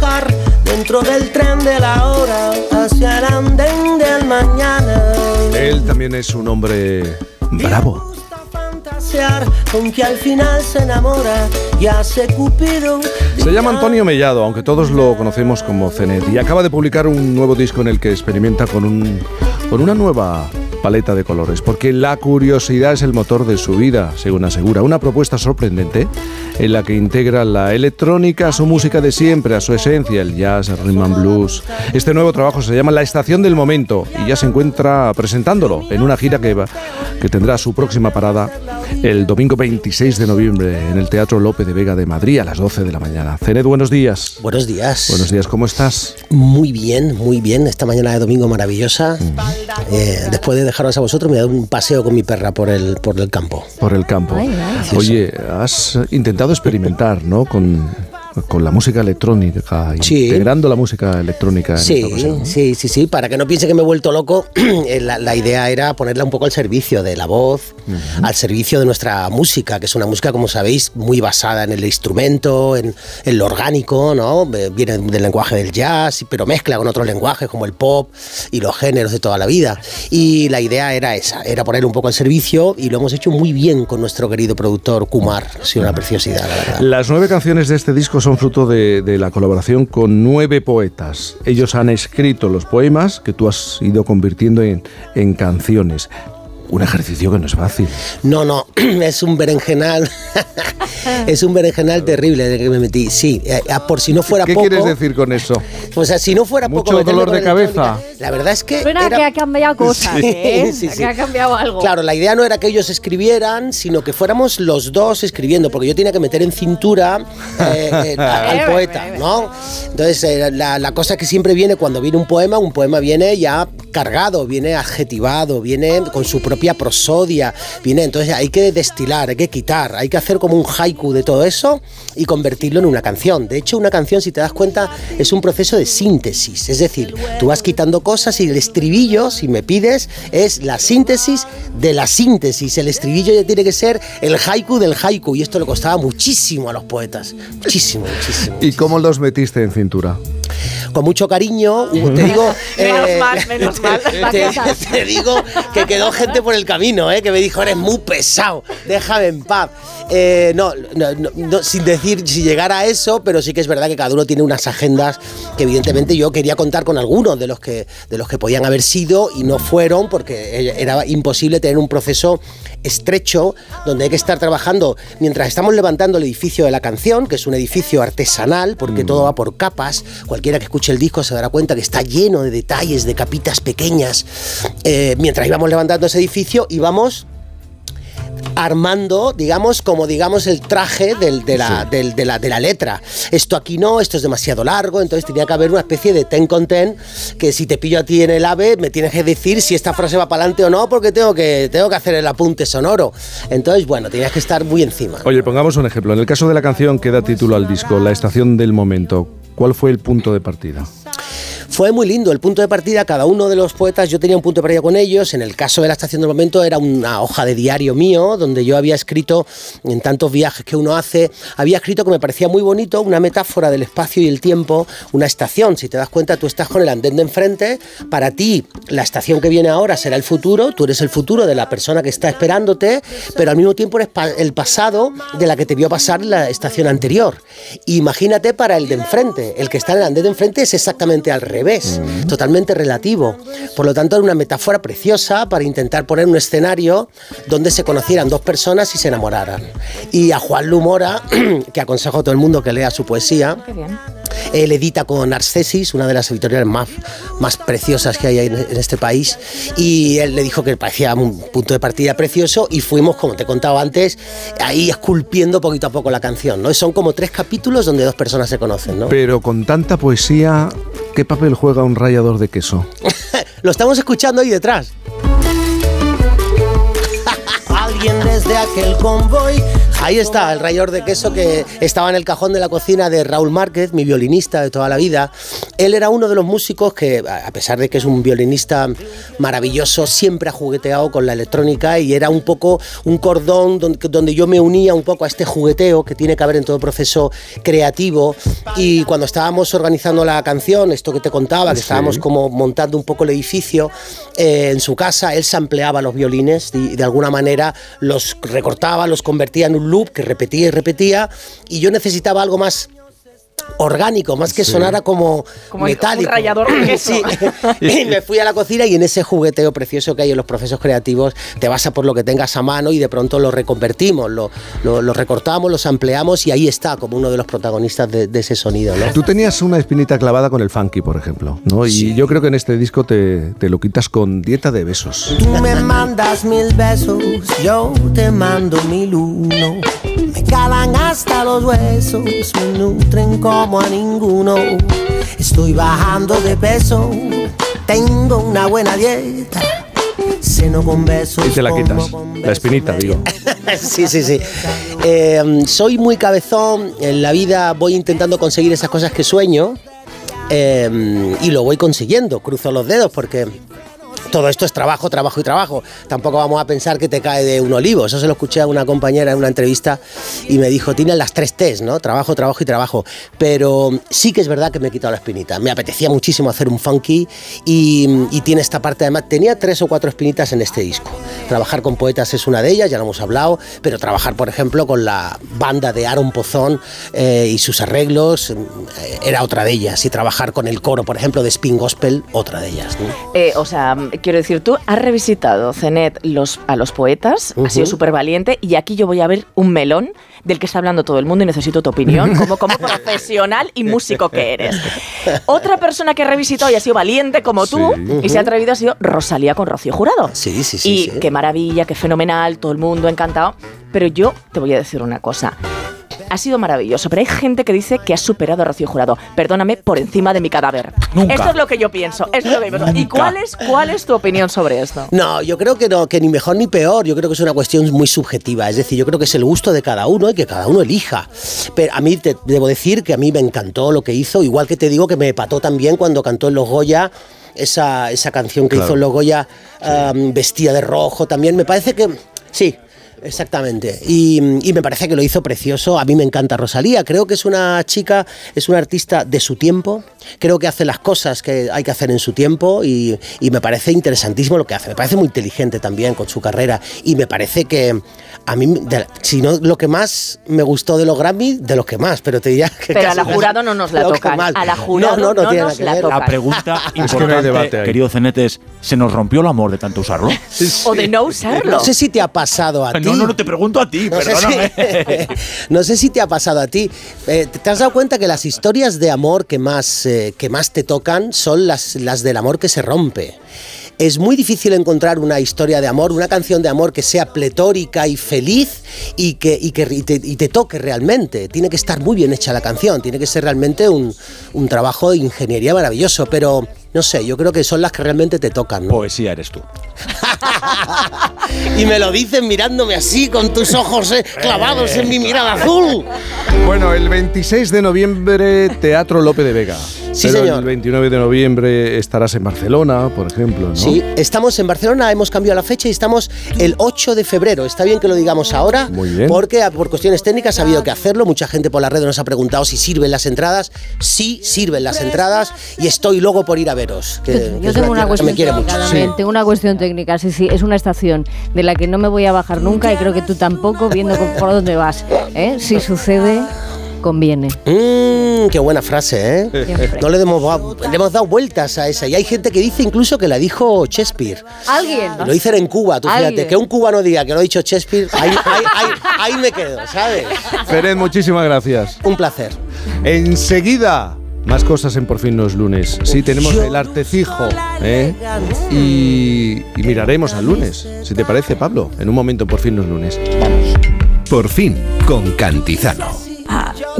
viajar dentro del tren de la hora hacia el andén del mañana. Él también es un hombre bravo. Fantasear con que al final se enamora y hace Cupido. Se llama Antonio Mellado, aunque todos lo conocemos como Cenet, y acaba de publicar un nuevo disco en el que experimenta con, un, con una nueva paleta de colores, porque la curiosidad es el motor de su vida, según asegura. Una propuesta sorprendente en la que integra la electrónica a su música de siempre, a su esencia, el jazz, el rhythm and blues. Este nuevo trabajo se llama La Estación del Momento y ya se encuentra presentándolo en una gira que, va, que tendrá su próxima parada el domingo 26 de noviembre en el Teatro Lope de Vega de Madrid a las 12 de la mañana. Cenet, buenos días. Buenos días. Buenos días, ¿cómo estás? Muy bien, muy bien. Esta mañana de domingo maravillosa. Eh, después de dejaros a vosotros, me he dado un paseo con mi perra por el, por el campo. Por el campo. Oye, has intentado experimentar, ¿no? Con con la música electrónica, integrando la música electrónica. En sí, sí, sí, sí, para que no piense que me he vuelto loco, eh, la, idea era ponerla un poco al servicio de la voz, al servicio de nuestra música, que es una música, como sabéis, muy basada en el instrumento, en, lo orgánico, ¿no? Eh, viene del lenguaje del jazz, pero mezcla con otros lenguajes como el pop y los géneros de toda la vida. Y la idea era esa, era poner un poco al servicio y lo hemos hecho muy bien con nuestro querido productor Kumar, ha sido una preciosidad, la verdad. Las nueve canciones de este disco son fruto de, la colaboración con nueve poetas. Ellos han escrito los poemas que tú has ido convirtiendo en, en canciones. Un ejercicio que no es fácil. No, no, es un berenjenal. es un berenjenal terrible de que me metí. Sí, eh, por si no fuera poco. ¿Qué quieres decir con eso? O sea, si no fuera ¿Mucho poco. ¿Mucho dolor de cabeza? La verdad es que. Suena que ha cambiado cosas, ¿eh? sí, sí, que ha cambiado algo. Claro, la idea no era que ellos escribieran, sino que fuéramos los dos escribiendo, porque yo tenía que meter en cintura eh, eh, al poeta, ¿no? Entonces, la, la cosa que siempre viene cuando viene un poema, un poema viene ya cargado, viene adjetivado, viene con su propia prosodia, viene, entonces hay que destilar, hay que quitar, hay que hacer como un haiku de todo eso y convertirlo en una canción. De hecho, una canción, si te das cuenta, es un proceso de síntesis, es decir, tú vas quitando cosas y el estribillo, si me pides, es la síntesis de la síntesis. El estribillo ya tiene que ser el haiku del haiku y esto le costaba muchísimo a los poetas, muchísimo, muchísimo. ¿Y cómo los metiste en cintura? Con mucho cariño. Te digo. menos eh, mal, menos mal. Te, digo que quedó gente por el camino, eh, que me dijo, eres muy pesado, déjame en paz. Eh, no, no, sin decir si llegara a eso, pero sí que es verdad que cada uno tiene unas agendas que evidentemente yo quería contar con algunos de los que, de los que podían haber sido y no fueron porque era imposible tener un proceso estrecho donde hay que estar trabajando mientras estamos levantando el edificio de la canción, que es un edificio artesanal, porque todo va por capas. Cualquiera que escuche el disco se dará cuenta que está lleno de detalles, de capitas pequeñas. Eh, mientras íbamos levantando ese edificio, íbamos armando, digamos, como digamos el traje de, la, de, la, de la letra. Esto aquí no, esto es demasiado largo, entonces tenía que haber una especie de ten con ten, que si te pillo a ti en el ave, me tienes que decir si esta frase va para adelante o no, porque tengo que, tengo que hacer el apunte sonoro. Entonces, bueno, tenías que estar muy encima. Oye, pongamos un ejemplo. En el caso de la canción que da título al disco, La estación del momento, ¿cuál fue el punto de partida? Fue muy lindo el punto de partida, cada uno de los poetas, yo tenía un punto de partida con ellos, en el caso de la estación del momento era una hoja de diario mío, donde yo había escrito, en tantos viajes que uno hace, había escrito que me parecía muy bonito, una metáfora del espacio y el tiempo, una estación, si te das cuenta, tú estás con el andén de enfrente, para ti la estación que viene ahora será el futuro, tú eres el futuro de la persona que está esperándote, pero al mismo tiempo eres el pasado de la que te vio pasar la estación anterior. Imagínate para el de enfrente, el que está en el andén de enfrente es exactamente al revés revés, totalmente relativo. Por lo tanto, era una metáfora preciosa para intentar poner un escenario donde se conocieran dos personas y se enamoraran. Y a Juan Lumora, que aconsejo a todo el mundo que lea su poesía, él edita con Arcesis, una de las editoriales más, más preciosas que hay en, este país, y él le dijo que parecía un punto de partida precioso y fuimos, como te he contado antes, ahí esculpiendo poquito a poco la canción. ¿no? Son como tres capítulos donde dos personas se conocen. ¿no? Pero con tanta poesía, ¿qué papel juega un rallador de queso? Lo estamos escuchando ahí detrás. Alguien desde aquel convoy Ahí está, el rayador de queso que estaba en el cajón de la cocina de Raúl Márquez, mi violinista de toda la vida. Él era uno de los músicos que, a pesar de que es un violinista maravilloso, siempre ha jugueteado con la electrónica y era un poco un cordón donde, yo me unía un poco a este jugueteo que tiene que haber en todo proceso creativo. Y cuando estábamos organizando la canción, esto que te contaba, que estábamos como montando un poco el edificio eh, en su casa, él sampleaba los violines y de alguna manera los recortaba, los convertía en un loop que repetía y repetía y yo necesitaba algo más orgánico, más que sonara como, metálico. Un rallador de sí. y me fui a la cocina y en ese jugueteo precioso que hay en los procesos creativos, te vas a por lo que tengas a mano y de pronto lo reconvertimos, lo, lo, recortamos, los ampliamos y ahí está como uno de los protagonistas de, ese sonido. ¿no? Tú tenías una espinita clavada con el funky, por ejemplo, ¿no? Y yo creo que en este disco te, te, lo quitas con dieta de besos. Tú me mandas mil besos, yo te mando mil uno. Me calan hasta los huesos, me nutren como a ninguno. Estoy bajando de peso, tengo una buena dieta. Seno con besos. Y te la quitas, la espinita, digo. sí, sí, sí. Eh, soy muy cabezón, en la vida voy intentando conseguir esas cosas que sueño. Eh, y lo voy consiguiendo, cruzo los dedos porque todo esto es trabajo, trabajo y trabajo. Tampoco vamos a pensar que te cae de un olivo. Eso se lo escuché a una compañera en una entrevista y me dijo, tienen las tres T's, ¿no? Trabajo, trabajo y trabajo. Pero sí que es verdad que me he quitado la espinita. Me apetecía muchísimo hacer un funky y, tiene esta parte además. Tenía tres o cuatro espinitas en este disco. Trabajar con poetas es una de ellas, ya lo hemos hablado, pero trabajar, por ejemplo, con la banda de Aaron Pozón eh, y sus arreglos eh, era otra de ellas. Y trabajar con el coro, por ejemplo, de Spin Gospel, otra de ellas. Eh, o sea, quiero decir, tú has revisitado, Zenet, los, a los poetas, ha sido súper valiente, y aquí yo voy a ver un melón del que está hablando todo el mundo y necesito tu opinión como, como profesional y músico que eres. Otra persona que ha revisitado y ha sido valiente como tú y se ha atrevido ha sido Rosalía con Rocío Jurado. Sí, sí, sí. Y qué maravilla, qué fenomenal, todo el mundo encantado. Pero yo te voy a decir una cosa ha sido maravilloso, pero hay gente que dice que ha superado a Rocío Jurado. Perdóname, por encima de mi cadáver. Nunca. Esto es lo que yo pienso. ¿Y cuál es, cuál es tu opinión sobre esto? No, yo creo que no, que ni mejor ni peor. Yo creo que es una cuestión muy subjetiva. Es decir, yo creo que es el gusto de cada uno y que cada uno elija. Pero a mí te debo decir que a mí me encantó lo que hizo, igual que te digo que me pató también cuando cantó en Los Goya esa, esa canción que hizo en Los Goya, vestida de rojo también. Me parece que sí, Exactamente. Y, me parece que lo hizo precioso. A mí me encanta Rosalía. Creo que es una chica, es una artista de su tiempo. Creo que hace las cosas que hay que hacer en su tiempo y, me parece interesantísimo lo que hace. Me parece muy inteligente también con su carrera. Y me parece que a mí, si no lo que más me gustó de los Grammy, de los que más, pero te diría que. Pero a la jurado no nos la tocan. A la jurado no, no, nos la tocan. La pregunta importante, querido Cenete, es: ¿se nos rompió el amor de tanto usarlo? O de no usarlo. No sé si te ha pasado a ti. No, no, no te pregunto a ti, no perdóname. Sé si, no sé si te ha pasado a ti. Eh, ¿Te has dado cuenta que las historias de amor que más, eh, que más te tocan son las, las del amor que se rompe? es muy difícil encontrar una historia de amor, una canción de amor que sea pletórica y feliz y que, y que te, toque realmente. Tiene que estar muy bien hecha la canción, tiene que ser realmente un, un trabajo de ingeniería maravilloso, pero no sé, yo creo que son las que realmente te tocan. Poesía eres tú. y me lo dicen mirándome así, con tus ojos eh, clavados en mi mirada azul. Bueno, el 26 de noviembre, Teatro Lope de Vega. Sí, señor. El 29 de noviembre estarás en Barcelona, por ejemplo. ¿no? Sí, estamos en Barcelona, hemos cambiado la fecha y estamos el 8 de febrero. Está bien que lo digamos ahora, Muy bien. porque por cuestiones técnicas ha habido que hacerlo. Mucha gente por la red nos ha preguntado si sirven las entradas. Sí, sirven las entradas y estoy luego por ir a veros. Yo tengo una, cuestión técnica Tengo una cuestión técnica. Sí, sí, es una estación de la que no me voy a bajar nunca y creo que tú tampoco, viendo por dónde vas. ¿eh? Si sucede conviene. Mmm, qué buena frase, ¿eh? No le hemos, le hemos dado vueltas a esa. Y hay gente que dice incluso que la dijo Shakespeare. ¿Alguien? lo dicen en Cuba, tú fíjate. Que un cubano diga que lo ha dicho Shakespeare, ahí, ahí, me quedo, ¿sabes? Feren, muchísimas gracias. Un placer. Enseguida. Más cosas en Por fin no es lunes. Sí, tenemos el artecijo. ¿eh? Y, y miraremos al lunes, si te parece, Pablo. En un momento, Por fin no es lunes. Vamos. Por fin, con Cantizano.